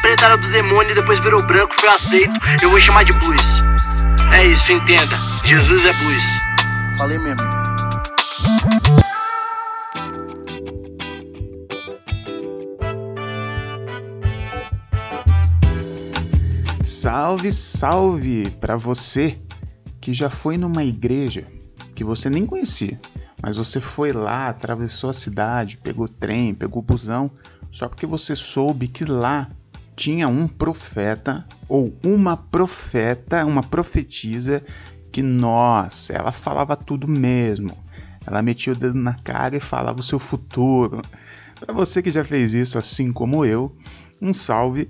preta era do demônio e depois virou branco, foi aceito. Eu vou chamar de blues. É isso, entenda. Jesus é blues. Falei mesmo. Salve, salve para você que já foi numa igreja que você nem conhecia, mas você foi lá, atravessou a cidade, pegou trem, pegou busão, só porque você soube que lá tinha um profeta ou uma profeta, uma profetisa que, nossa, ela falava tudo mesmo. Ela metia o dedo na cara e falava o seu futuro. Para você que já fez isso assim como eu, um salve.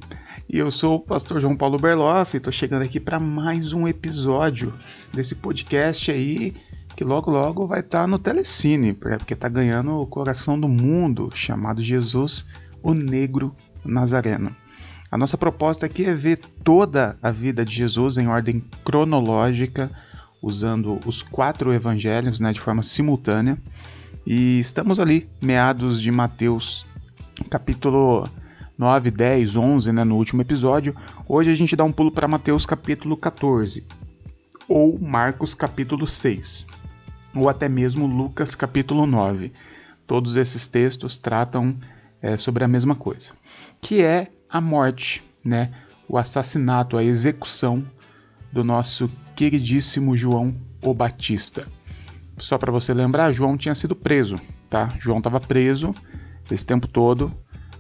E eu sou o pastor João Paulo Berloff, estou chegando aqui para mais um episódio desse podcast aí que logo logo vai estar tá no Telecine, porque está ganhando o coração do mundo, chamado Jesus, o Negro Nazareno. A nossa proposta aqui é ver toda a vida de Jesus em ordem cronológica, usando os quatro evangelhos né, de forma simultânea. E estamos ali, meados de Mateus, capítulo 9, 10, 11, né, no último episódio. Hoje a gente dá um pulo para Mateus capítulo 14, ou Marcos capítulo 6, ou até mesmo Lucas capítulo 9. Todos esses textos tratam é, sobre a mesma coisa, que é a morte, né, o assassinato, a execução do nosso queridíssimo João o Batista. Só para você lembrar, João tinha sido preso, tá? João estava preso esse tempo todo,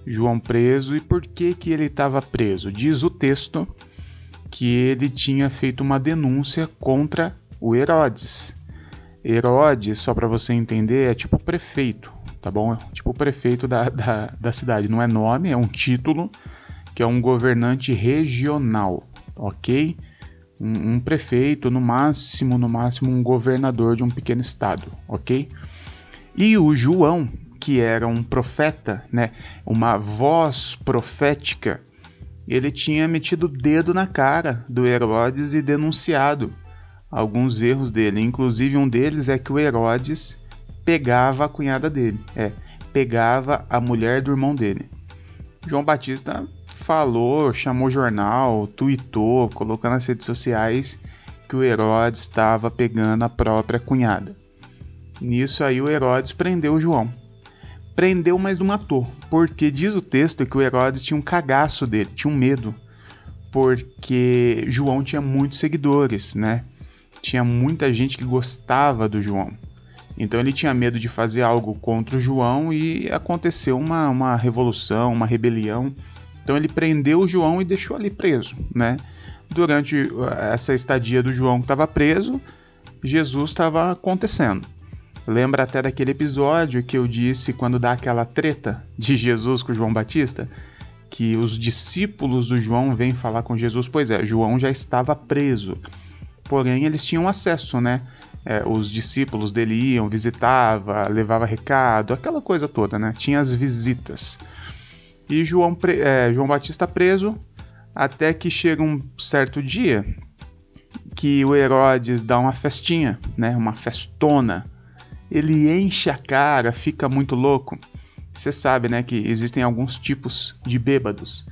João preso. E por que que ele estava preso? Diz o texto que ele tinha feito uma denúncia contra o Herodes. Herodes, só para você entender, é tipo prefeito, tá bom? Tipo prefeito da, da, da cidade. Não é nome, é um título que é um governante regional, ok? um, um, prefeito, no máximo, no máximo um governador de um pequeno estado, ok? E o João, que era um profeta, né, uma voz profética, ele tinha metido o dedo na cara do Herodes e denunciado alguns erros dele. Inclusive um deles é que o Herodes pegava a cunhada dele, é, pegava a mulher do irmão dele. João Batista falou, chamou jornal, tweetou, colocou nas redes sociais que o Herodes estava pegando a própria cunhada. Nisso aí o Herodes prendeu o João. Prendeu, mas não matou, porque diz o texto que o Herodes tinha um cagaço dele, tinha um medo, porque João tinha muitos seguidores, né? Tinha muita gente que gostava do João. Então ele tinha medo de fazer algo contra o João e aconteceu uma, uma revolução, uma rebelião então ele prendeu o João e deixou ali preso, né? Durante uh, essa estadia do João que estava preso, Jesus estava acontecendo. Lembra até daquele episódio que eu disse quando dá aquela treta de Jesus com João Batista? Que os discípulos do João vêm falar com Jesus. Pois é, João já estava preso. Porém, eles tinham acesso, né? É, os discípulos dele iam, visitava, levava recado, aquela coisa toda, né? Tinha as visitas. E João, é, João Batista preso, até que chega um certo dia que o Herodes dá uma festinha, né, uma festona. Ele enche a cara, fica muito louco. Você sabe, né, que existem alguns tipos de bêbados.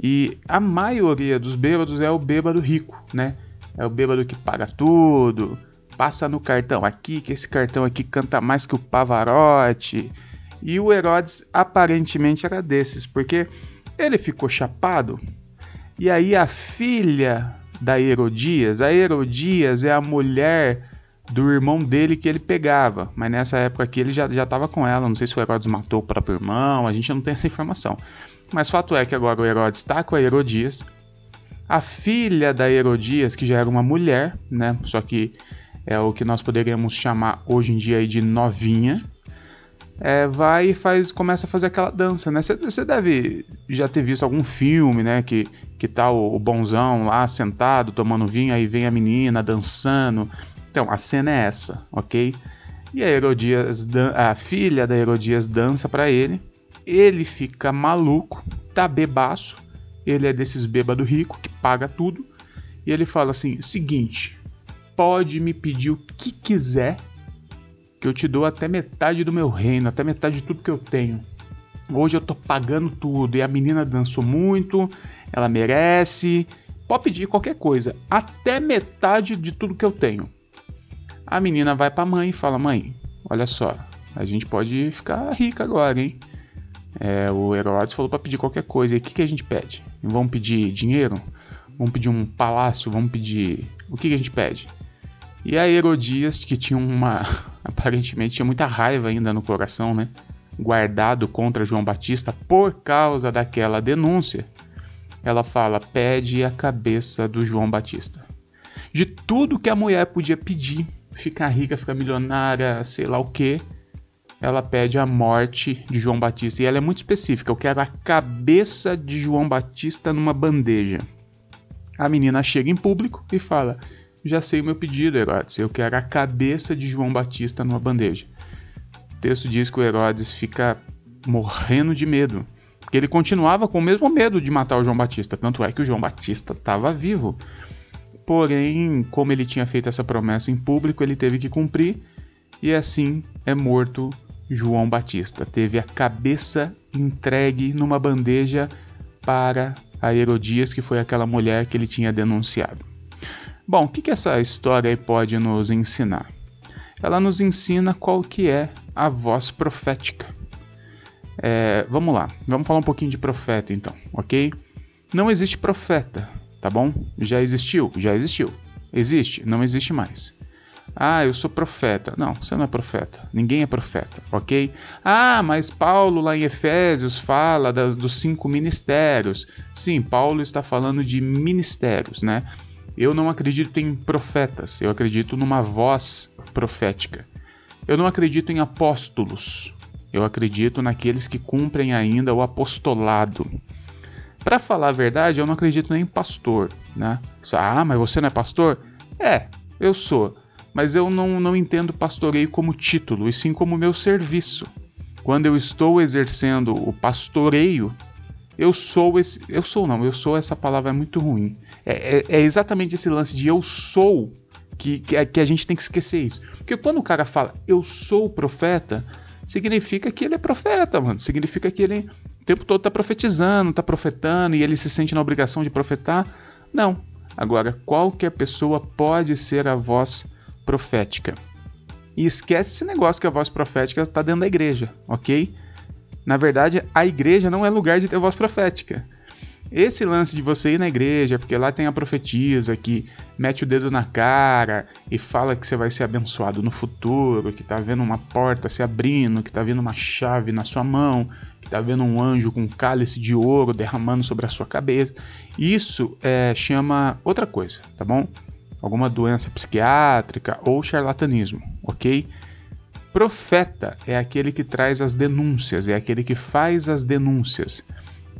E a maioria dos bêbados é o bêbado rico, né? É o bêbado que paga tudo, passa no cartão aqui, que esse cartão aqui canta mais que o Pavarotti e o Herodes aparentemente era desses, porque ele ficou chapado. E aí a filha da Herodias, a Herodias é a mulher do irmão dele que ele pegava, mas nessa época aqui ele já estava com ela. Não sei se o Herodes matou o próprio irmão, a gente não tem essa informação. Mas fato é que agora o Herodes está com a Herodias. A filha da Herodias, que já era uma mulher, né? Só que é o que nós poderíamos chamar hoje em dia de novinha, é, vai e faz, começa a fazer aquela dança, né? Você deve já ter visto algum filme, né? Que, que tá o, o bonzão lá sentado, tomando vinho, aí vem a menina dançando. Então, a cena é essa, ok? E a Herodias, a filha da Herodias dança para ele. Ele fica maluco, tá bebaço. Ele é desses bêbado rico que paga tudo. E ele fala assim: seguinte, pode me pedir o que quiser que eu te dou até metade do meu reino, até metade de tudo que eu tenho. Hoje eu tô pagando tudo e a menina dançou muito, ela merece. Pode pedir qualquer coisa, até metade de tudo que eu tenho. A menina vai pra mãe e fala: Mãe, olha só, a gente pode ficar rica agora, hein? É, o Herodes falou para pedir qualquer coisa. E o que, que a gente pede? Vamos pedir dinheiro? Vamos pedir um palácio? Vamos pedir. O que, que a gente pede? E a Herodias, que tinha uma. Aparentemente tinha muita raiva ainda no coração, né? Guardado contra João Batista por causa daquela denúncia. Ela fala: pede a cabeça do João Batista. De tudo que a mulher podia pedir, ficar rica, ficar milionária, sei lá o que, ela pede a morte de João Batista. E ela é muito específica: eu quero a cabeça de João Batista numa bandeja. A menina chega em público e fala: Já sei o meu pedido, Herodes. Eu quero a cabeça de João Batista numa bandeja. O texto diz que o Herodes fica morrendo de medo. Porque ele continuava com o mesmo medo de matar o João Batista. Tanto é que o João Batista estava vivo. Porém, como ele tinha feito essa promessa em público, ele teve que cumprir. E assim é morto João Batista. Teve a cabeça entregue numa bandeja para a Herodias, que foi aquela mulher que ele tinha denunciado. Bom, o que, que essa história pode nos ensinar? Ela nos ensina qual que é a voz profética. É, vamos lá, vamos falar um pouquinho de profeta então, ok? Não existe profeta, tá bom? Já existiu? Já existiu. Existe? Não existe mais. Ah, eu sou profeta. Não, você não é profeta. Ninguém é profeta, ok? Ah, mas Paulo lá em Efésios fala dos cinco ministérios. Sim, Paulo está falando de ministérios, né? Eu não acredito em profetas, eu acredito numa voz profética. Eu não acredito em apóstolos, eu acredito naqueles que cumprem ainda o apostolado. Para falar a verdade, eu não acredito nem em pastor, né? Ah, mas você não é pastor? É, eu sou mas eu não, não entendo pastoreio como título, e sim como meu serviço. Quando eu estou exercendo o pastoreio, eu sou esse. Eu sou, não, eu sou essa palavra é muito ruim. É, é, é exatamente esse lance de eu sou que, que, que a gente tem que esquecer isso. Porque quando o cara fala eu sou profeta, significa que ele é profeta, mano. Significa que ele o tempo todo tá profetizando, tá profetando e ele se sente na obrigação de profetar. Não. Agora, qualquer pessoa pode ser a voz profética. E esquece esse negócio que a voz profética está dentro da igreja, ok? Na verdade, a igreja não é lugar de ter voz profética. Esse lance de você ir na igreja, porque lá tem a profetisa que mete o dedo na cara e fala que você vai ser abençoado no futuro, que tá vendo uma porta se abrindo, que tá vendo uma chave na sua mão, que tá vendo um anjo com um cálice de ouro derramando sobre a sua cabeça. Isso é, chama outra coisa, tá bom? alguma doença psiquiátrica ou charlatanismo, ok? Profeta é aquele que traz as denúncias, é aquele que faz as denúncias.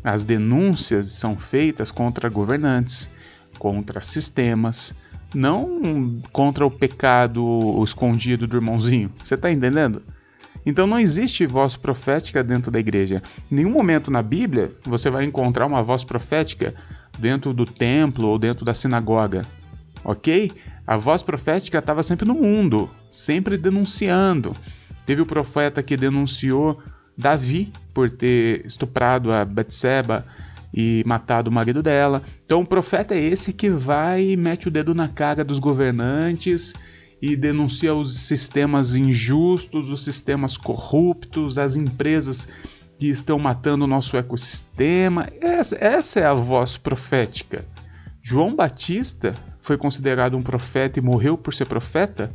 As denúncias são feitas contra governantes, contra sistemas, não contra o pecado escondido do irmãozinho. Você está entendendo? Então não existe voz profética dentro da igreja. Em nenhum momento na Bíblia você vai encontrar uma voz profética dentro do templo ou dentro da sinagoga ok? A voz profética estava sempre no mundo, sempre denunciando. Teve o profeta que denunciou Davi por ter estuprado a Betseba e matado o marido dela. Então o profeta é esse que vai e mete o dedo na cara dos governantes e denuncia os sistemas injustos, os sistemas corruptos, as empresas que estão matando o nosso ecossistema. Essa, essa é a voz profética. João Batista foi considerado um profeta e morreu por ser profeta?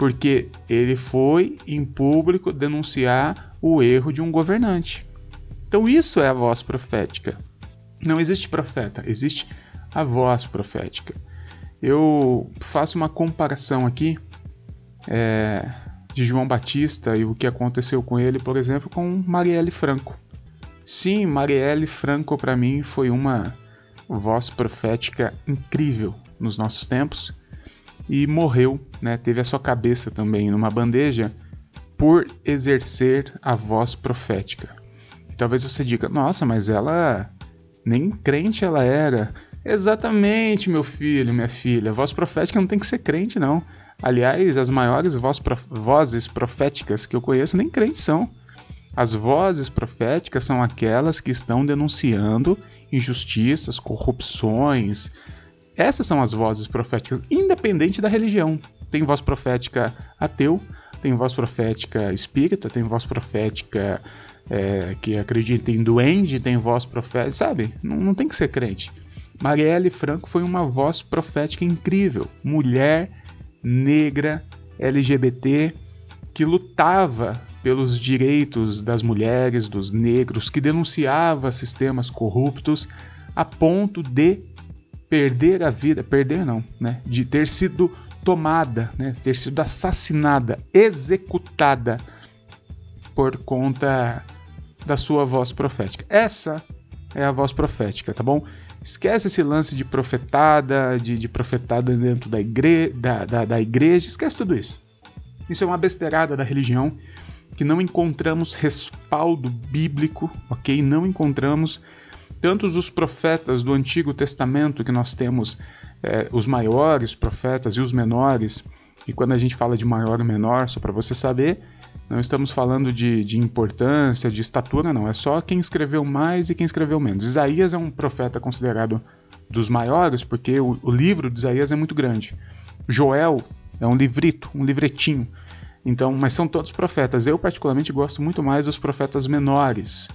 Porque ele foi em público denunciar o erro de um governante. Então isso é a voz profética. Não existe profeta, existe a voz profética. Eu faço uma comparação aqui é, de João Batista e o que aconteceu com ele, por exemplo, com Marielle Franco. Sim, Marielle Franco para mim foi uma voz profética incrível nos nossos tempos e morreu, né? Teve a sua cabeça também numa bandeja por exercer a voz profética. Talvez você diga: "Nossa, mas ela nem crente ela era". Exatamente, meu filho, minha filha. Voz profética não tem que ser crente não. Aliás, as maiores voz prof... vozes proféticas que eu conheço nem crentes são. As vozes proféticas são aquelas que estão denunciando injustiças, corrupções. Essas são as vozes proféticas, independente da religião. Tem voz profética ateu, tem voz profética espírita, tem voz profética é, que acredita em duende, tem voz profética, sabe? Não, não tem que ser crente. Marielle Franco foi uma voz profética incrível, mulher negra, LGBT, que lutava pelos direitos das mulheres, dos negros, que denunciava sistemas corruptos a ponto de perder a vida, perder não, né, de ter sido tomada, né, ter sido assassinada, executada por conta da sua voz profética. Essa é a voz profética, tá bom? Esquece esse lance de profetada, de, de profetada dentro da, igre da, da, da igreja, esquece tudo isso. Isso é uma besteirada da religião que não encontramos respaldo bíblico, ok? Não encontramos tantos os profetas do Antigo Testamento que nós temos, é, os maiores profetas e os menores. E quando a gente fala de maior ou menor, só para você saber, não estamos falando de, de, importância, de estatura, não. É só quem escreveu mais e quem escreveu menos. Isaías é um profeta considerado dos maiores, porque o, o livro de Isaías é muito grande. Joel é um livrito, um livretinho. Então, mas são todos profetas. Eu particularmente gosto muito mais dos profetas menores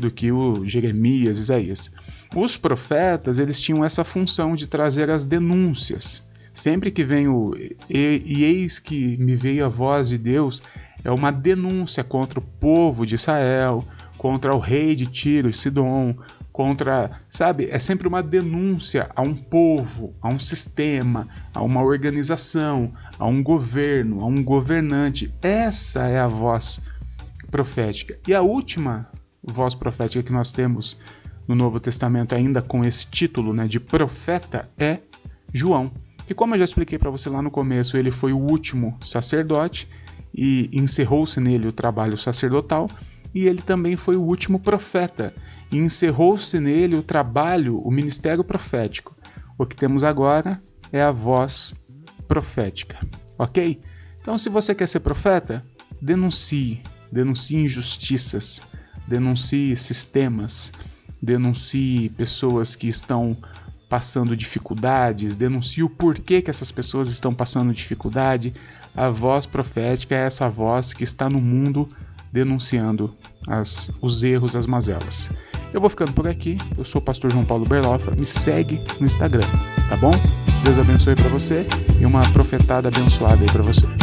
do que o Jeremias, Isaías. Os profetas, eles tinham essa função de trazer as denúncias. Sempre que vem o e, e eis que me veio a voz de Deus, é uma denúncia contra o povo de Israel, contra o rei de Tiro e Sidom, contra, sabe? É sempre uma denúncia a um povo, a um sistema, a uma organização, a um governo, a um governante. Essa é a voz profética. E a última voz profética que nós temos no Novo Testamento, ainda com esse título né, de profeta, é João. Que, como eu já expliquei para você lá no começo, ele foi o último sacerdote e encerrou-se nele o trabalho sacerdotal e ele também foi o último profeta, e encerrou-se nele o trabalho, o ministério profético. O que temos agora é a voz profética, ok? Então, se você quer ser profeta, denuncie, denuncie injustiças, denuncie sistemas, denuncie pessoas que estão passando dificuldades, denuncie o porquê que essas pessoas estão passando dificuldade. A voz profética é essa voz que está no mundo denunciando as, os erros, as mazelas. Eu vou ficando por aqui. Eu sou o pastor João Paulo Berloffa. Me segue no Instagram, tá bom? Deus abençoe para você e uma profetada abençoada aí para você.